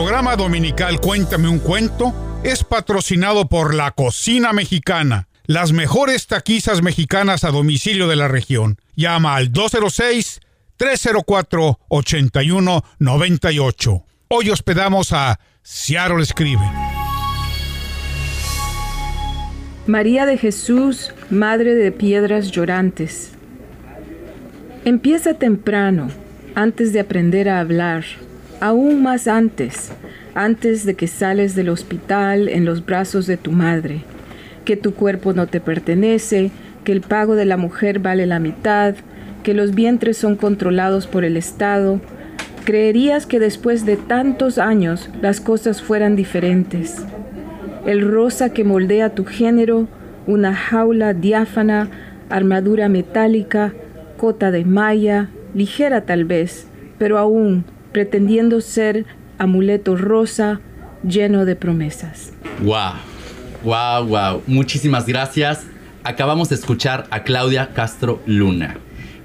programa dominical Cuéntame un cuento es patrocinado por La Cocina Mexicana, las mejores taquizas mexicanas a domicilio de la región. Llama al 206-304-8198. Hoy hospedamos a Seattle Escribe. María de Jesús, Madre de Piedras Llorantes. Empieza temprano, antes de aprender a hablar, aún más antes, antes de que sales del hospital en los brazos de tu madre, que tu cuerpo no te pertenece, que el pago de la mujer vale la mitad, que los vientres son controlados por el Estado, creerías que después de tantos años las cosas fueran diferentes. El rosa que moldea tu género, una jaula diáfana, armadura metálica, cota de malla, ligera tal vez, pero aún pretendiendo ser amuleto rosa lleno de promesas. ¡Wow! ¡Wow, wow! Muchísimas gracias. Acabamos de escuchar a Claudia Castro Luna,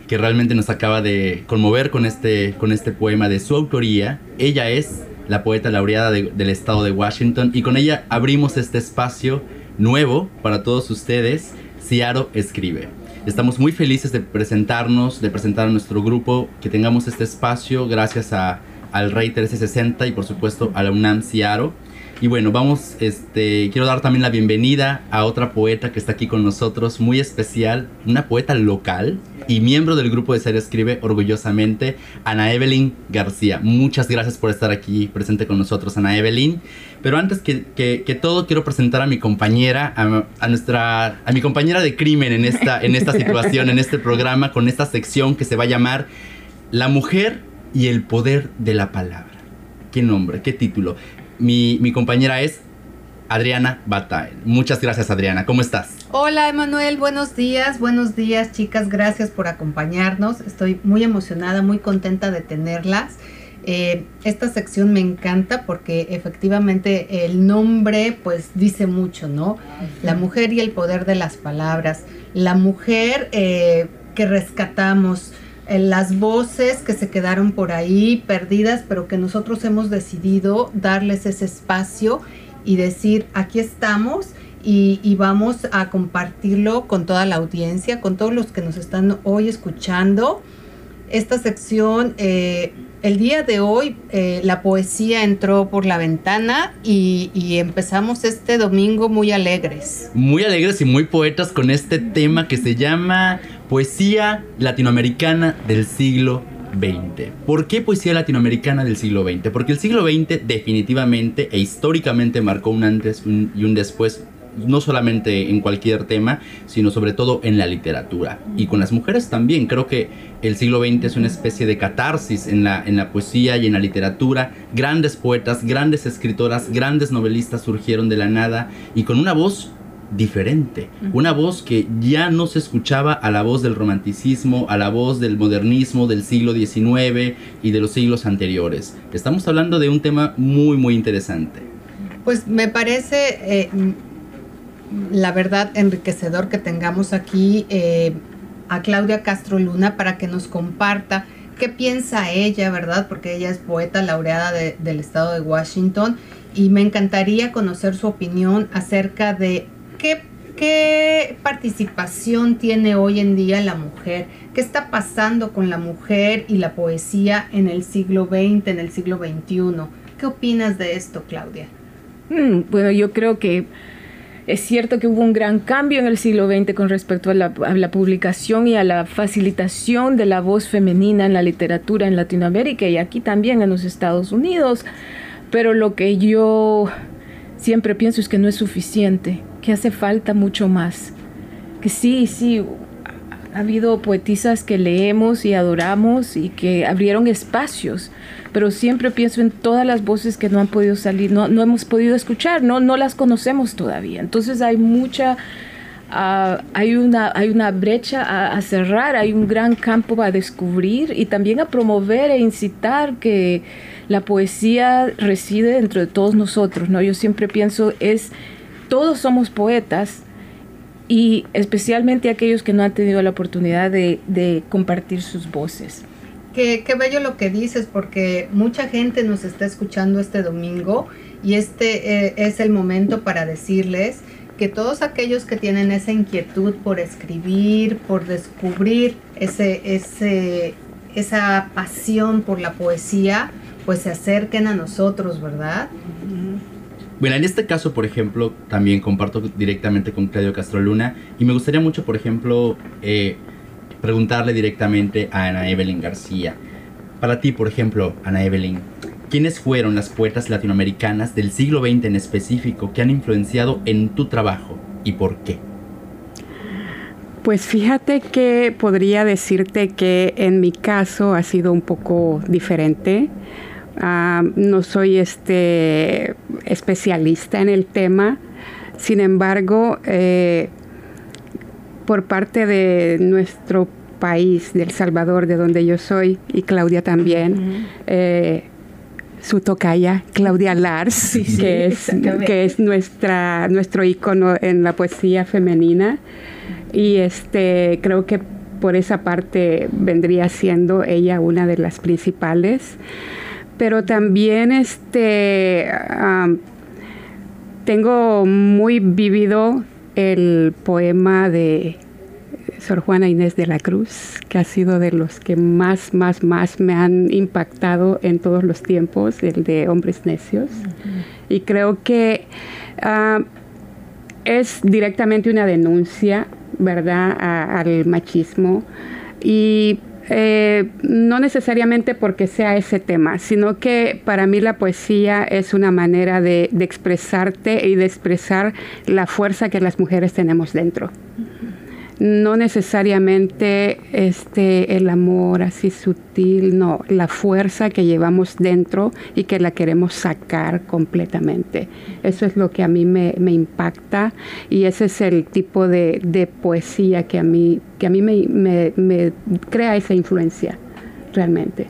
que realmente nos acaba de conmover con este, con este poema de su autoría. Ella es la poeta laureada del estado de Washington y con ella abrimos este espacio nuevo para todos ustedes, Ciaro Escribe. Estamos muy felices de presentarnos, de presentar a nuestro grupo, que tengamos este espacio gracias a, al Rey 1360 y por supuesto a la UNAM Ciaro. Y bueno, vamos, este, quiero dar también la bienvenida a otra poeta que está aquí con nosotros, muy especial, una poeta local y miembro del grupo de Ser Escribe orgullosamente, Ana Evelyn García. Muchas gracias por estar aquí presente con nosotros, Ana Evelyn. Pero antes que, que, todo, quiero presentar a mi compañera, a, nuestra, a mi compañera de crimen en esta, en esta situación, en este programa, con esta sección que se va a llamar La mujer y el poder de la palabra. ¿Qué nombre? ¿Qué título? Mi, mi compañera es Adriana Batael. Muchas gracias Adriana, ¿cómo estás? Hola Emanuel, buenos días, buenos días chicas, gracias por acompañarnos. Estoy muy emocionada, muy contenta de tenerlas. Eh, esta sección me encanta porque efectivamente el nombre pues dice mucho, ¿no? La mujer y el poder de las palabras, la mujer eh, que rescatamos, eh, las voces que se quedaron por ahí perdidas, pero que nosotros hemos decidido darles ese espacio y decir, aquí estamos y, vamos a compartirlo con toda la audiencia, con todos los que nos están hoy escuchando. Esta sección, eh, el día de hoy, eh, la poesía entró por la ventana y, y, empezamos este domingo muy alegres. Muy alegres y muy poetas con este tema que se llama Poesía Latinoamericana del siglo ¿Por qué poesía latinoamericana del siglo XX? Porque el siglo XX definitivamente e históricamente marcó un antes y un después no solamente en cualquier tema, sino sobre todo en la literatura. Y con las mujeres también. Creo que el siglo XX es una especie de catarsis en la, en la poesía y en la literatura. Grandes poetas, grandes escritoras, grandes novelistas surgieron de la nada y con una voz diferente, una voz que ya no se escuchaba a la voz del romanticismo, a la voz del modernismo del siglo XIX y de los siglos anteriores. Estamos hablando de un tema muy, muy interesante. Pues me parece, eh, la verdad, enriquecedor que tengamos aquí eh, a Claudia Castro Luna para que nos comparta qué piensa ella, ¿verdad? Porque ella es poeta laureada del estado de Washington y me encantaría conocer su opinión acerca de ¿Qué, participación tiene hoy en día la mujer? ¿Qué está pasando con la mujer y la poesía en el siglo XX, en el siglo XXI? ¿Qué opinas de esto, Claudia? Mm, bueno, yo creo que es cierto que hubo un gran cambio en el siglo XX con respecto a la, publicación y a la facilitación de la voz femenina en la literatura en Latinoamérica y aquí también en los Estados Unidos. Pero lo que yo siempre pienso es que no es suficiente que hace falta mucho más. Que sí, sí, ha habido poetisas que leemos y adoramos y que abrieron espacios, pero siempre pienso en todas las voces que no han podido salir, no, no hemos podido escuchar, no, no las conocemos todavía. Entonces hay mucha... Ah, hay, una, hay una brecha a, a, cerrar, hay un gran campo a descubrir y también a promover e incitar que la poesía reside dentro de todos nosotros, ¿no? Yo siempre pienso es todos somos poetas y especialmente aquellos que no han tenido la oportunidad de, compartir sus voces. Qué, qué, bello lo que dices, porque mucha gente nos está escuchando este domingo y este eh, es el momento para decirles que todos aquellos que tienen esa inquietud por escribir, por descubrir ese, ese, esa pasión por la poesía, pues se acerquen a nosotros, ¿verdad? Bueno, en este caso, por ejemplo, también comparto directamente con Claudio Castro Luna y me gustaría mucho, por ejemplo, eh, preguntarle directamente a Ana Evelyn García. Para ti, por ejemplo, Ana Evelyn, ¿quiénes fueron las poetas latinoamericanas del siglo XX en específico que han influenciado en tu trabajo y por qué? Pues fíjate que podría decirte que en mi caso ha sido un poco diferente. Uh, no soy este especialista en el tema, sin embargo, eh, por parte de nuestro país, de El Salvador, de donde yo soy, y Claudia también, eh, su tocaya, Claudia Lars, que, es, que es nuestra, nuestro ícono en la poesía femenina. Y este, creo que por esa parte vendría siendo ella una de las principales. Pero también este, tengo muy vivido el poema de Sor Juana Inés de la Cruz, que ha sido de los que más, más, más me han impactado en todos los tiempos, el de Hombres Necios. Y creo que uh, es directamente una denuncia, ¿verdad?, al machismo. Y eh, no necesariamente porque sea ese tema, sino que para mí la poesía es una manera de, de expresarte y de expresar la fuerza que las mujeres tenemos dentro. No necesariamente este, el amor así sutil, no, la fuerza que llevamos dentro y que la queremos sacar completamente. Eso es lo que a mí me, me impacta y ese es el tipo de, de, poesía que a mí, que a mí me, me, me crea esa influencia realmente.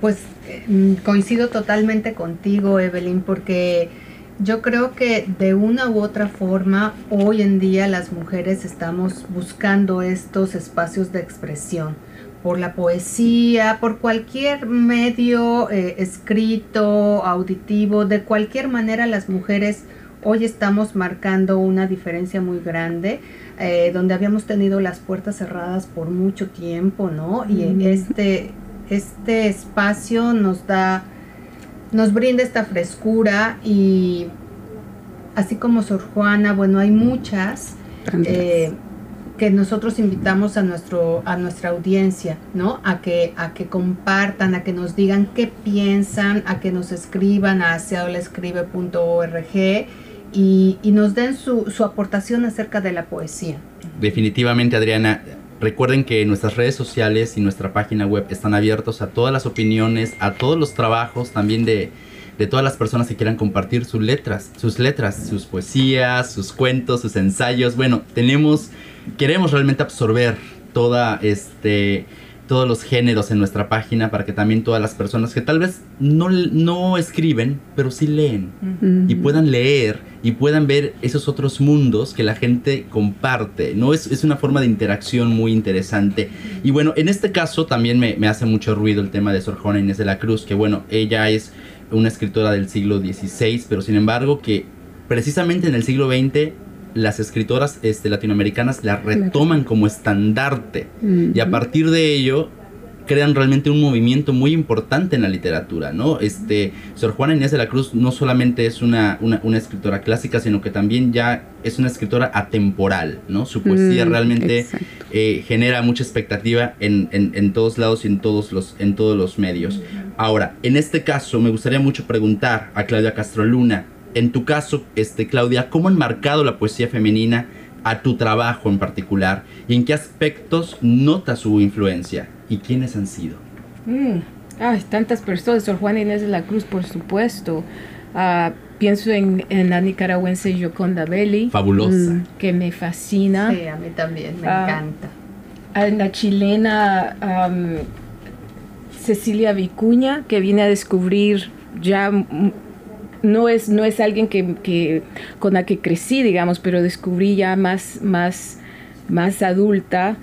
Pues eh, coincido totalmente contigo, Evelyn, porque yo creo que de una u otra forma hoy en día las mujeres estamos buscando estos espacios de expresión por la poesía, por cualquier medio eh, escrito, auditivo, de cualquier manera las mujeres hoy estamos marcando una diferencia muy grande, eh, donde habíamos tenido las puertas cerradas por mucho tiempo, ¿no? Y este, este espacio nos da nos brinda esta frescura y así como Sor Juana, bueno, hay muchas eh, que nosotros invitamos a nuestro a nuestra audiencia, ¿no? A que a que compartan, a que nos digan qué piensan, a que nos escriban a aseadolescribe.org y, y nos den su, su aportación acerca de la poesía. Definitivamente, Adriana, Recuerden que nuestras redes sociales y nuestra página web están abiertos a todas las opiniones, a todos los trabajos también de, todas las personas que quieran compartir sus letras, sus letras, sus poesías, sus cuentos, sus ensayos. Bueno, tenemos, queremos realmente absorber toda este todos los géneros en nuestra página para que también todas las personas que tal vez no, no escriben, pero sí leen y puedan leer y puedan ver esos otros mundos que la gente comparte, ¿no? Es, es una forma de interacción muy interesante. Y bueno, en este caso también me, me hace mucho ruido el tema de Sor Juana Inés de la Cruz, que bueno, ella es una escritora del siglo XVI, pero sin embargo que precisamente en el siglo XX las escritoras este, latinoamericanas la retoman como estandarte y a partir de ello crean realmente un movimiento muy importante en la literatura, ¿no? Este, Sor Juana Inés de la Cruz no solamente es una, una, escritora clásica, sino que también ya es una escritora atemporal, ¿no? Su poesía mm, realmente eh, genera mucha expectativa en, en, en, todos lados y en todos los, en todos los medios. Ahora, en este caso, me gustaría mucho preguntar a Claudia Castro Luna, en tu caso, este, Claudia, ¿cómo han marcado la poesía femenina a tu trabajo en particular? ¿Y en qué aspectos nota su influencia? ¿Y quiénes han sido? Mm. Ay, tantas personas. Sor Juana Inés de la Cruz, por supuesto. Uh, pienso en, en, la nicaragüense Yoconda Belli. Fabulosa. Mm, que me fascina. Sí, a mí también, me uh, encanta. En la chilena um, Cecilia Vicuña, que viene a descubrir ya no es, no es alguien que, que, con la que crecí, digamos, pero descubrí ya más, más, más adulta.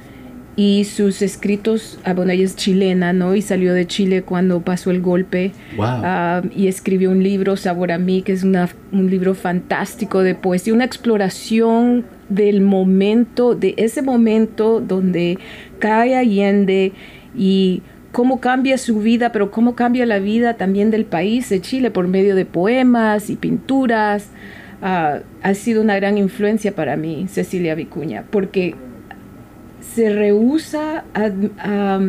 y sus escritos, ah, bueno, ella es chilena, ¿no? Y salió de Chile cuando pasó el golpe. Ah, y escribió un libro, Sabor a mí, que es una, un libro fantástico de poesía, una exploración del momento, de ese momento donde cae Allende y cómo cambia su vida, pero cómo cambia la vida también del país de Chile por medio de poemas y pinturas. Ah, ha sido una gran influencia para mí, Cecilia Vicuña, porque se rehúsa a,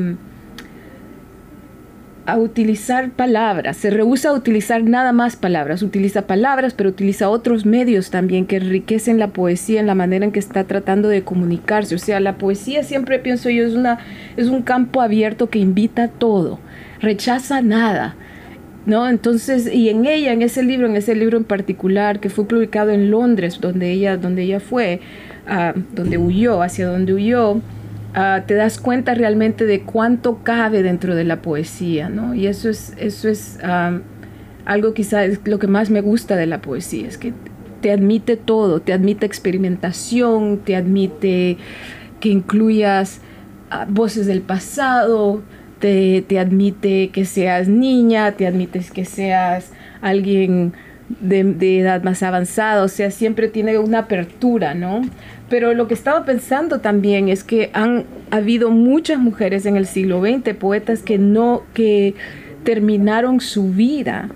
utilizar palabras, se rehúsa a utilizar nada más palabras, utiliza palabras, pero utiliza otros medios también que enriquecen la poesía en la manera en que está tratando de comunicarse. O sea, la poesía siempre pienso yo es, una, es un campo abierto que invita a todo, rechaza nada. ¿No? Entonces, y en ella, en ese libro, en ese libro en particular, que fue publicado en Londres, donde ella, donde ella fue, ah, donde huyó, hacia donde huyó, Ah, te das cuenta realmente de cuánto cabe dentro de la poesía, ¿no? Y eso es, eso es algo quizás es lo que más me gusta de la poesía, es que te admite todo, te admite experimentación, te admite que incluyas ah, voces del pasado, te, te, admite que seas niña, te admites que seas alguien de, edad más avanzada, o sea, siempre tiene una apertura, ¿no? Pero lo que estaba pensando también es que han habido muchas mujeres en el siglo XX, poetas que no, que terminaron su vida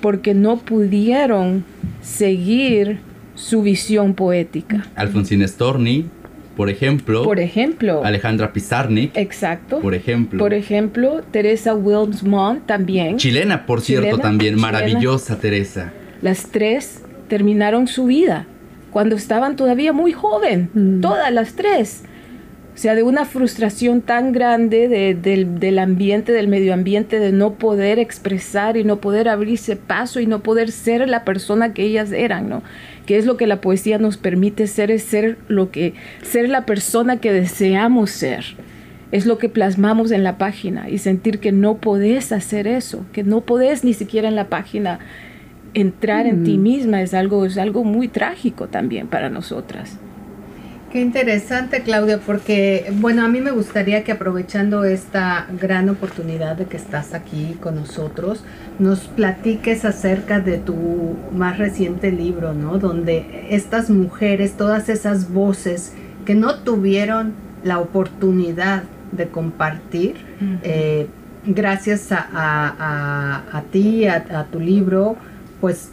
porque no pudieron seguir su visión poética. Alfonsina Storni, por ejemplo. Por ejemplo. Alejandra Pizarnik. Exacto. Por ejemplo. Por ejemplo, Teresa Wilmsmont también. Chilena, por cierto, también. Maravillosa Teresa. Las tres terminaron su vida cuando estaban todavía muy joven, mm. todas las tres. O sea, de una frustración tan grande del, ambiente, del medio ambiente, de no poder expresar y no poder abrirse paso y no poder ser la persona que ellas eran, ¿no? Que es lo que la poesía nos permite ser, es ser lo que, ser la persona que deseamos ser. Es lo que plasmamos en la página y sentir que no podés hacer eso, que no podés ni siquiera en la página entrar en ti misma es algo, es algo muy trágico también para nosotras. Qué interesante, Claudia, porque, bueno, a mí me gustaría que aprovechando esta gran oportunidad de que estás aquí con nosotros, nos platiques acerca de tu más reciente libro, ¿no? Donde estas mujeres, todas esas voces que no tuvieron la oportunidad de compartir, eh, gracias a, ti, a tu libro, pues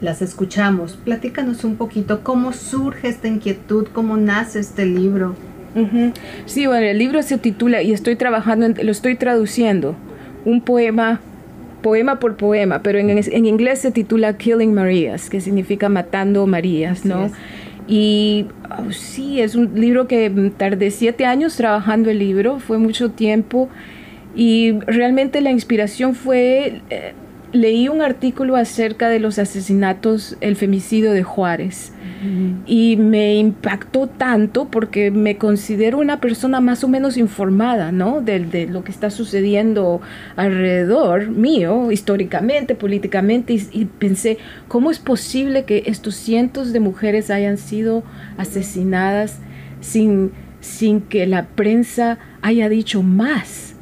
las escuchamos. Platícanos un poquito cómo surge esta inquietud, cómo nace este libro. Sí, bueno, el libro se titula, y estoy trabajando, lo estoy traduciendo, un poema, poema por poema, pero en, en inglés se titula Killing Marias, que significa matando Marías, ¿no? Y oh, sí, es un libro que tardé siete años trabajando el libro, fue mucho tiempo, y realmente la inspiración fue... Eh, leí un artículo acerca de los asesinatos, el femicidio de Juárez. Y me impactó tanto porque me considero una persona más o menos informada, ¿no? De, lo que está sucediendo alrededor mío, históricamente, políticamente, y, y, pensé, ¿cómo es posible que estos cientos de mujeres hayan sido asesinadas sin, sin que la prensa haya dicho más?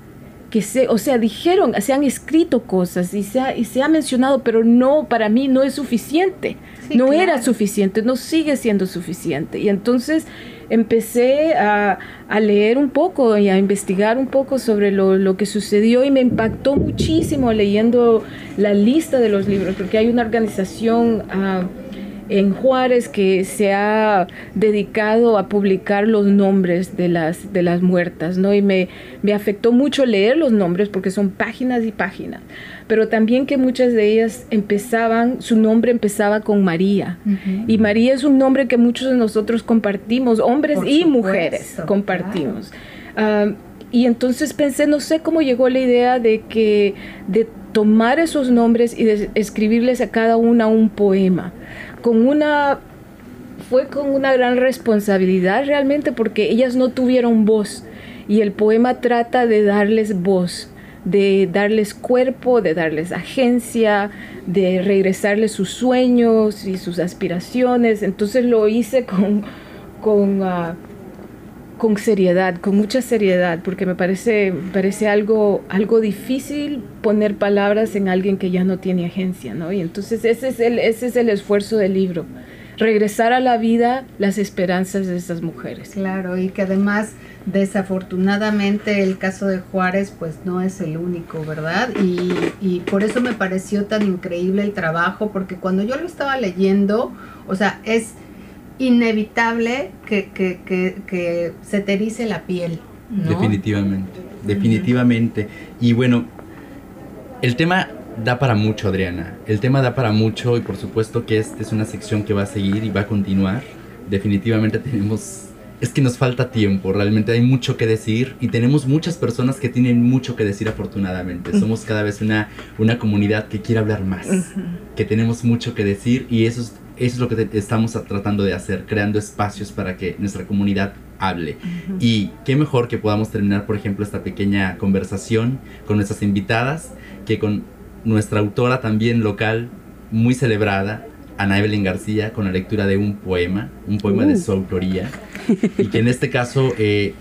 Que se, o sea, dijeron, se han escrito cosas y se ha, y se ha mencionado, pero no, para mí no es suficiente. no era suficiente, no sigue siendo suficiente. Y entonces empecé a, a, leer un poco y a investigar un poco sobre lo, lo, que sucedió y me impactó muchísimo leyendo la lista de los libros, porque hay una organización... Uh, en Juárez que se ha dedicado a publicar los nombres de las, de las muertas, ¿no? Y me, me afectó mucho leer los nombres porque son páginas y páginas, pero también que muchas de ellas empezaban, su nombre empezaba con María. Y María es un nombre que muchos de nosotros compartimos, hombres y mujeres compartimos. Ah, y entonces pensé, no sé cómo llegó la idea de que de tomar esos nombres y de escribirles a cada una un poema con una fue con una gran responsabilidad realmente porque ellas no tuvieron voz y el poema trata de darles voz, de darles cuerpo, de darles agencia, de regresarles sus sueños y sus aspiraciones. Entonces lo hice con, con, ah, con seriedad, con mucha seriedad, porque me parece, parece algo, algo difícil poner palabras en alguien que ya no tiene agencia, ¿no? Y entonces ese es el, ese es el esfuerzo del libro, regresar a la vida las esperanzas de estas mujeres. Claro, y que además desafortunadamente el caso de Juárez pues no es el único, ¿verdad? Y, y por eso me pareció tan increíble el trabajo, porque cuando yo lo estaba leyendo, o sea, es inevitable que, que, que, que se te erice la piel. ¿no? Definitivamente, definitivamente. Y bueno, el tema da para mucho, Adriana. El tema da para mucho y por supuesto que esta es una sección que va a seguir y va a continuar. Definitivamente tenemos... Es que nos falta tiempo, realmente hay mucho que decir y tenemos muchas personas que tienen mucho que decir afortunadamente. Somos cada vez una, una comunidad que quiere hablar más, que tenemos mucho que decir y eso es eso es lo que estamos tratando de hacer, creando espacios para que nuestra comunidad hable. Uh -huh. Y qué mejor que podamos terminar, por ejemplo, esta pequeña conversación con nuestras invitadas, que con nuestra autora también local, muy celebrada, Ana Evelyn García, con la lectura de un poema, un poema uh. de su autoría, y que en este caso... Eh,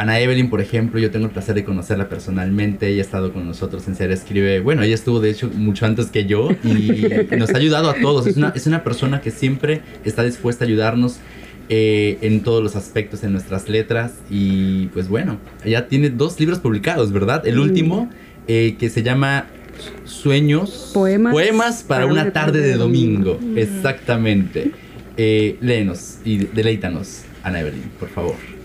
Ana Evelyn, por ejemplo, yo tengo el placer de conocerla personalmente. Ella ha estado con nosotros en Ser Escribe. Bueno, ella estuvo de hecho mucho antes que yo y nos ha ayudado a todos. Es una, es una persona que siempre está dispuesta a ayudarnos eh, en todos los aspectos en nuestras letras. Y pues bueno, ella tiene dos libros publicados, ¿verdad? El último eh, que se llama Sueños, Poemas, Poemas para, para, una tarde de domingo. Exactamente. Eh, léenos y deleítanos, Ana Evelyn, por favor.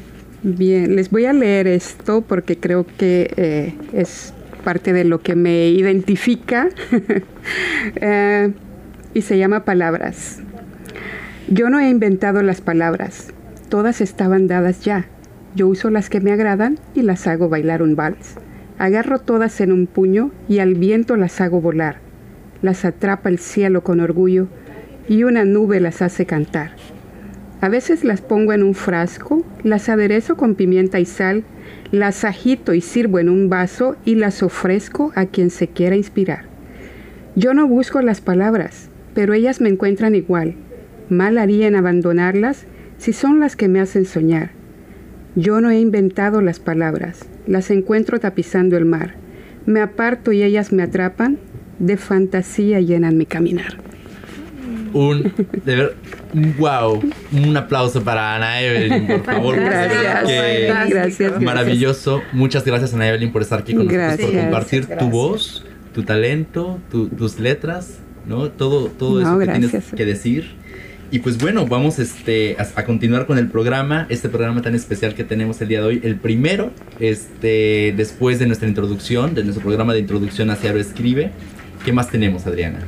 Bien, les voy a leer esto porque creo que eh, es parte de lo que me identifica eh, y se llama Palabras. Yo no he inventado las palabras, todas estaban dadas ya. Yo uso las que me agradan y las hago bailar un vals. Agarro todas en un puño y al viento las hago volar. Las atrapa el cielo con orgullo y una nube las hace cantar. A veces las pongo en un frasco, las aderezo con pimienta y sal, las agito y sirvo en un vaso y las ofrezco a quien se quiera inspirar. Yo no busco las palabras, pero ellas me encuentran igual. Mal haría en abandonarlas si son las que me hacen soñar. Yo no he inventado las palabras, las encuentro tapizando el mar. Me aparto y ellas me atrapan, de fantasía llenan mi caminar un de ver, wow, un aplauso para Ana Evelyn, por favor. Gracias, que gracias, Maravilloso. Muchas gracias Ana Evelyn por estar aquí con gracias. nosotros, por compartir gracias. tu voz, tu talento, tu, tus letras, ¿no? Todo, todo no, eso que gracias. tienes que decir. Y pues bueno, vamos este, a, a, continuar con el programa, este programa tan especial que tenemos el día de hoy. El primero, este, después de nuestra introducción, de nuestro programa de introducción hacia lo escribe. ¿Qué más tenemos, Adriana?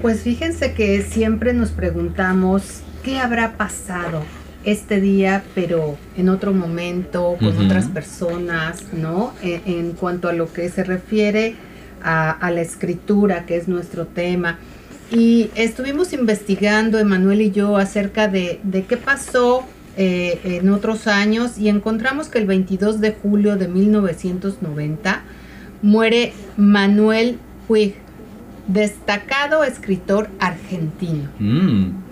Pues fíjense que siempre nos preguntamos qué habrá pasado este día, pero en otro momento, con uh -huh. otras personas, ¿no? En, en, cuanto a lo que se refiere a, a, la escritura, que es nuestro tema. Y estuvimos investigando, Emanuel y yo, acerca de, de qué pasó eh, en otros años y encontramos que el 22 de julio de 1990 muere Manuel Puig destacado escritor argentino. Mm.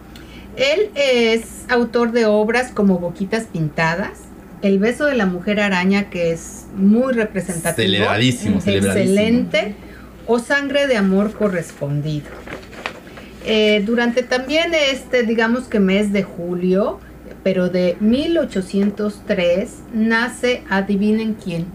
Él es autor de obras como Boquitas Pintadas, El beso de la mujer araña, que es muy representativo. Celebradísimo, celebradísimo. Excelente. O Sangre de amor correspondido. Eh, durante también este, digamos que mes de julio, pero de 1803, nace, adivinen quién.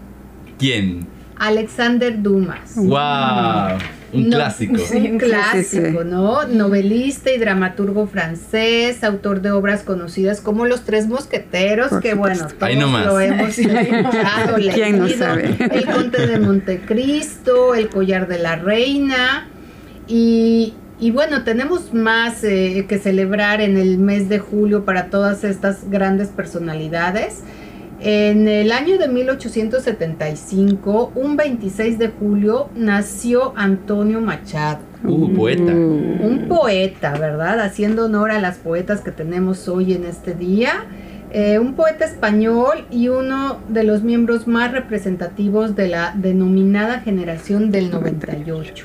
¿Quién? Alexander Dumas. ¡Wow! Un no, clásico. Sí, un clásico. ¿no? Novelista y dramaturgo francés, autor de obras conocidas como Los Tres Mosqueteros, Por que bueno, todos Ahí nomás. lo hemos escuchado, leído. ¿Quién no sabe? El Conde de Montecristo, El Collar de la Reina. Y, y bueno, tenemos más eh, que celebrar en el mes de julio para todas estas grandes personalidades. En el año de 1875, un 26 de julio, nació Antonio Machado. Uh, poeta. Un poeta, ¿verdad? Haciendo honor a las poetas que tenemos hoy en este día. Eh, un poeta español y uno de los miembros más representativos de la denominada generación del 98.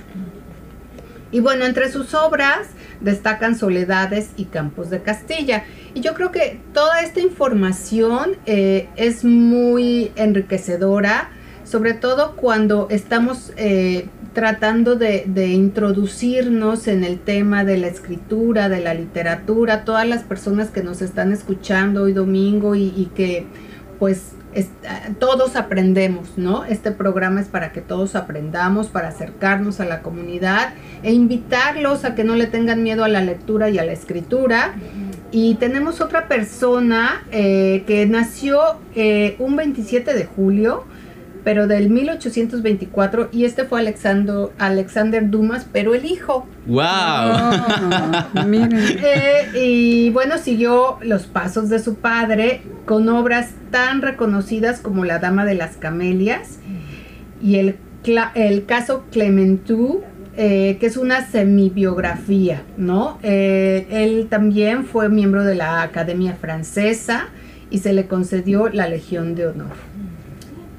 Y bueno, entre sus obras destacan Soledades y Campos de Castilla. Y yo creo que toda esta información eh, es muy enriquecedora, sobre todo cuando estamos eh, tratando de, introducirnos en el tema de la escritura, de la literatura, todas las personas que nos están escuchando hoy domingo y, que pues todos aprendemos, ¿no? Este programa es para que todos aprendamos, para acercarnos a la comunidad e invitarlos a que no le tengan miedo a la lectura y a la escritura. Y tenemos otra persona eh, que nació eh, un 27 de julio, pero del 1824 y este fue Alexander, Alexander Dumas, pero el hijo. ¡Wow! Eh, y bueno, siguió los pasos de su padre con obras tan reconocidas como La Dama de las Camelias y el, el caso Clementou, eh, que es una semibiografía, ¿no? Eh, él también fue miembro de la Academia Francesa y se le concedió la Legión de Honor.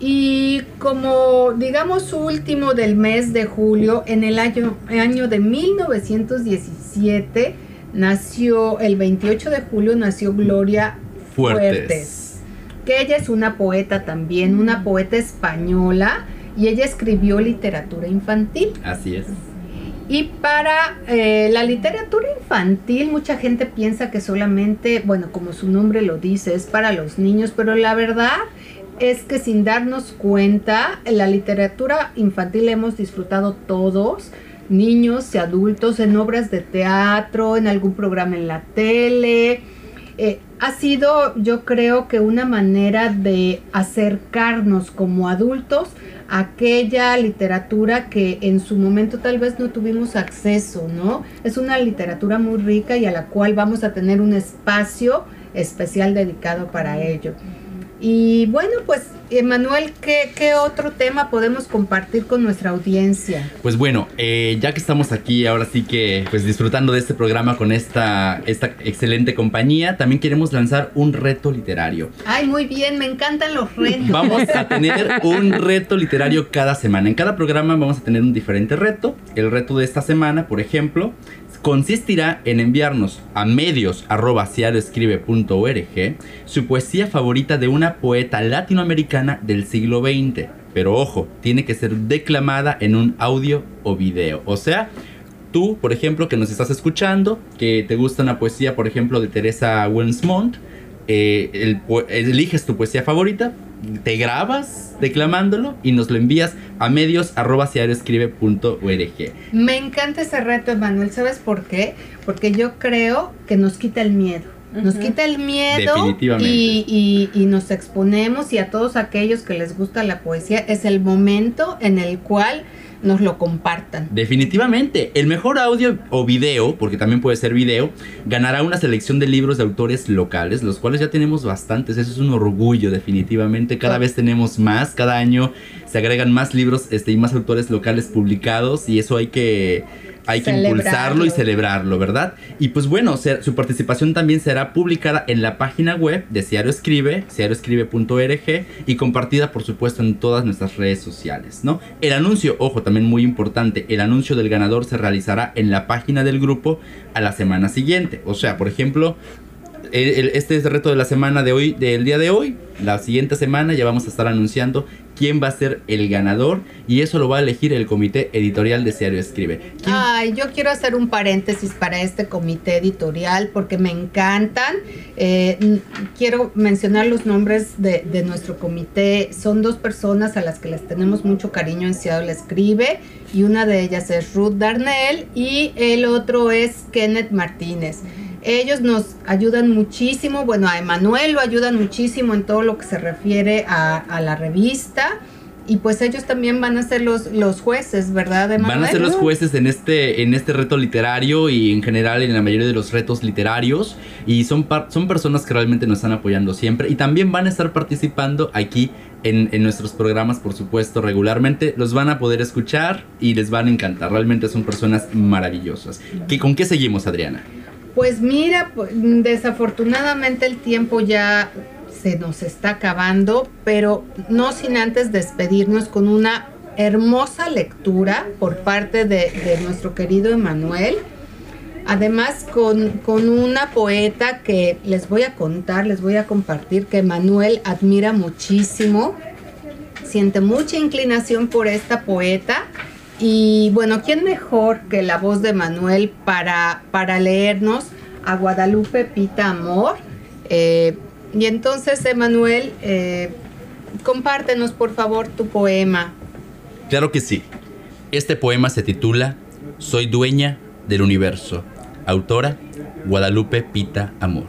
Y como digamos último del mes de julio, en el año, año de 1917, nació, el 28 de julio nació Gloria Fuertes. que ella es una poeta también, una poeta española, y ella escribió literatura infantil. Así es. Y para eh, la literatura infantil, mucha gente piensa que solamente, bueno, como su nombre lo dice, es para los niños, pero la verdad es que sin darnos cuenta, la literatura infantil hemos disfrutado todos, niños y adultos, en obras de teatro, en algún programa en la tele. Eh, ha sido, yo creo que una manera de acercarnos como adultos a aquella literatura que en su momento tal vez no tuvimos acceso, ¿no? Es una literatura muy rica y a la cual vamos a tener un espacio especial dedicado para ello. Y bueno, pues Emanuel, ¿qué, ¿qué, otro tema podemos compartir con nuestra audiencia? Pues bueno, eh, ya que estamos aquí ahora sí que pues disfrutando de este programa con esta, esta excelente compañía, también queremos lanzar un reto literario. Ay, muy bien, me encantan los retos. Vamos a tener un reto literario cada semana. En cada programa vamos a tener un diferente reto. El reto de esta semana, por ejemplo, consistirá en enviarnos a medios su poesía favorita de una poeta latinoamericana del siglo XX. Pero ojo, tiene que ser declamada en un audio o video. O sea, tú, por ejemplo, que nos estás escuchando, que te gusta una poesía, por ejemplo, de Teresa Wensmont, eh, eliges tu poesía favorita, te grabas declamándolo y nos lo envías a medios arroba Me encanta ese reto, Emanuel. ¿Sabes por qué? Porque yo creo que nos quita el miedo. Nos quita el miedo y, y, nos exponemos y a todos aquellos que les gusta la poesía es el momento en el cual nos lo compartan. Definitivamente, el mejor audio o video, porque también puede ser video, ganará una selección de libros de autores locales, los cuales ya tenemos bastantes. Eso es un orgullo, definitivamente. Cada vez tenemos más, cada año se agregan más libros este, y más autores locales publicados y eso hay que hay que impulsarlo y celebrarlo, ¿verdad? Y pues bueno, su participación también será publicada en la página web de Ciario Escribe, ciarioescribe.org y compartida por supuesto en todas nuestras redes sociales, ¿no? El anuncio, ojo, también muy importante, el anuncio del ganador se realizará en la página del grupo a la semana siguiente. O sea, por ejemplo, este es el reto de la semana de hoy, del día de hoy. La siguiente semana ya vamos a estar anunciando quién va a ser el ganador y eso lo va a elegir el comité editorial de Diario Escribe. Ay, yo quiero hacer un paréntesis para este comité editorial porque me encantan. Eh, quiero mencionar los nombres de, nuestro comité. Son dos personas a las que les tenemos mucho cariño en Seattle Escribe y una de ellas es Ruth Darnell y el otro es Kenneth Martínez. Ellos nos ayudan muchísimo, bueno, a Emanuel lo ayudan muchísimo en todo lo que se refiere a, la revista. Y pues ellos también van a ser los, los jueces, ¿verdad, Emanuel? Van a ser los jueces en este, en este reto literario y en general en la mayoría de los retos literarios. Y son, son personas que realmente nos están apoyando siempre. Y también van a estar participando aquí en, en, nuestros programas, por supuesto, regularmente. Los van a poder escuchar y les van a encantar. Realmente son personas maravillosas. ¿Qué, ¿Con qué seguimos, Adriana? Pues mira, pues, desafortunadamente el tiempo ya se nos está acabando, pero no sin antes despedirnos con una hermosa lectura por parte de, nuestro querido Emanuel. Además, con, con, una poeta que les voy a contar, les voy a compartir, que Manuel admira muchísimo, siente mucha inclinación por esta poeta. Y bueno, ¿quién mejor que la voz de Manuel para, para leernos a Guadalupe Pita Amor? Eh, y entonces, Emanuel, eh, compártenos por favor tu poema. Claro que sí. Este poema se titula Soy dueña del universo. Autora Guadalupe Pita Amor.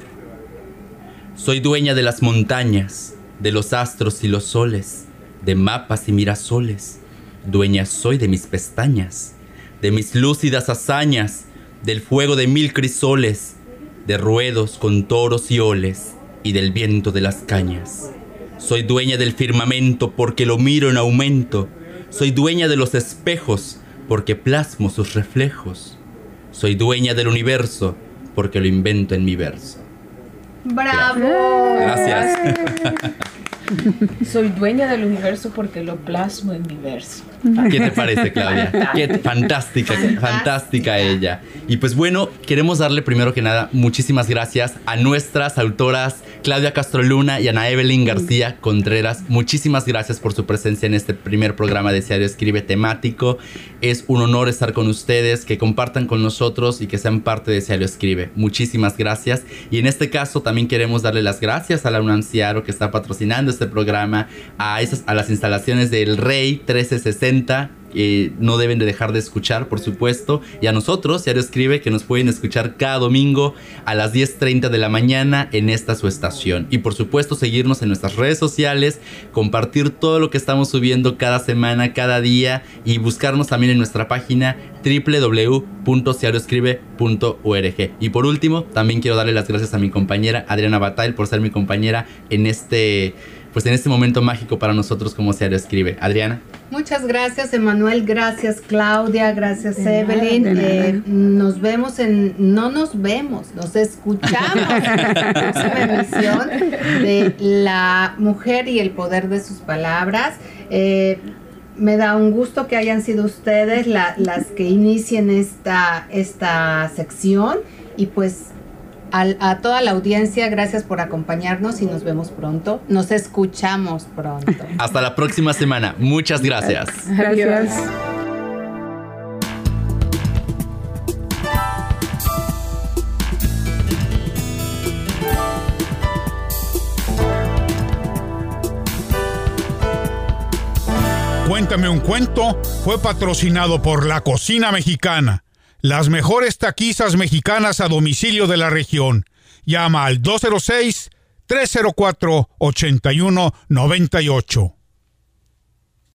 Soy dueña de las montañas, de los astros y los soles, de mapas y mirasoles. Dueña soy de mis pestañas, de mis lúcidas hazañas, del fuego de mil crisoles, de ruedos con toros y oles y del viento de las cañas. Soy dueña del firmamento porque lo miro en aumento. Soy dueña de los espejos porque plasmo sus reflejos. Soy dueña del universo porque lo invento en mi verso. ¡Bravo! Gracias. Soy dueña del universo porque lo plasmo en mi verso. ¿Qué te parece, Claudia? Qué fantástica, fantástica, ella. Y pues bueno, queremos darle primero que nada muchísimas gracias a nuestras autoras Claudia Castro Luna y Ana Evelyn García Contreras. Muchísimas gracias por su presencia en este primer programa de Diario Escribe temático. Es un honor estar con ustedes, que compartan con nosotros y que sean parte de Diario Escribe. Muchísimas gracias. Y en este caso también queremos darle las gracias a la UNANCIARO que está patrocinando este programa, a, esas, a las instalaciones del Rey 1360 no deben de dejar de escuchar, por supuesto. Y a nosotros, Diario Escribe, que nos pueden escuchar cada domingo a las 10.30 de la mañana en esta su estación. Y por supuesto, seguirnos en nuestras redes sociales, compartir todo lo que estamos subiendo cada semana, cada día y buscarnos también en nuestra página www.ciarioescribe.org. Y por último, también quiero darle las gracias a mi compañera Adriana Batail por ser mi compañera en este pues en este momento mágico para nosotros como se escribe. Adriana. Muchas gracias, Emanuel. Gracias, Claudia. Gracias, Evelyn. Eh, nos vemos en. No nos vemos, nos escuchamos en la próxima emisión de La mujer y el poder de sus palabras. Eh, me da un gusto que hayan sido ustedes las que inicien esta, esta sección y pues a, toda la audiencia, gracias por acompañarnos y nos vemos pronto. Nos escuchamos pronto. Hasta la próxima semana. Muchas gracias. Gracias. Cuéntame un cuento fue patrocinado por la cocina mexicana las mejores taquizas mexicanas a domicilio de la región. Llama al 206 304 8198.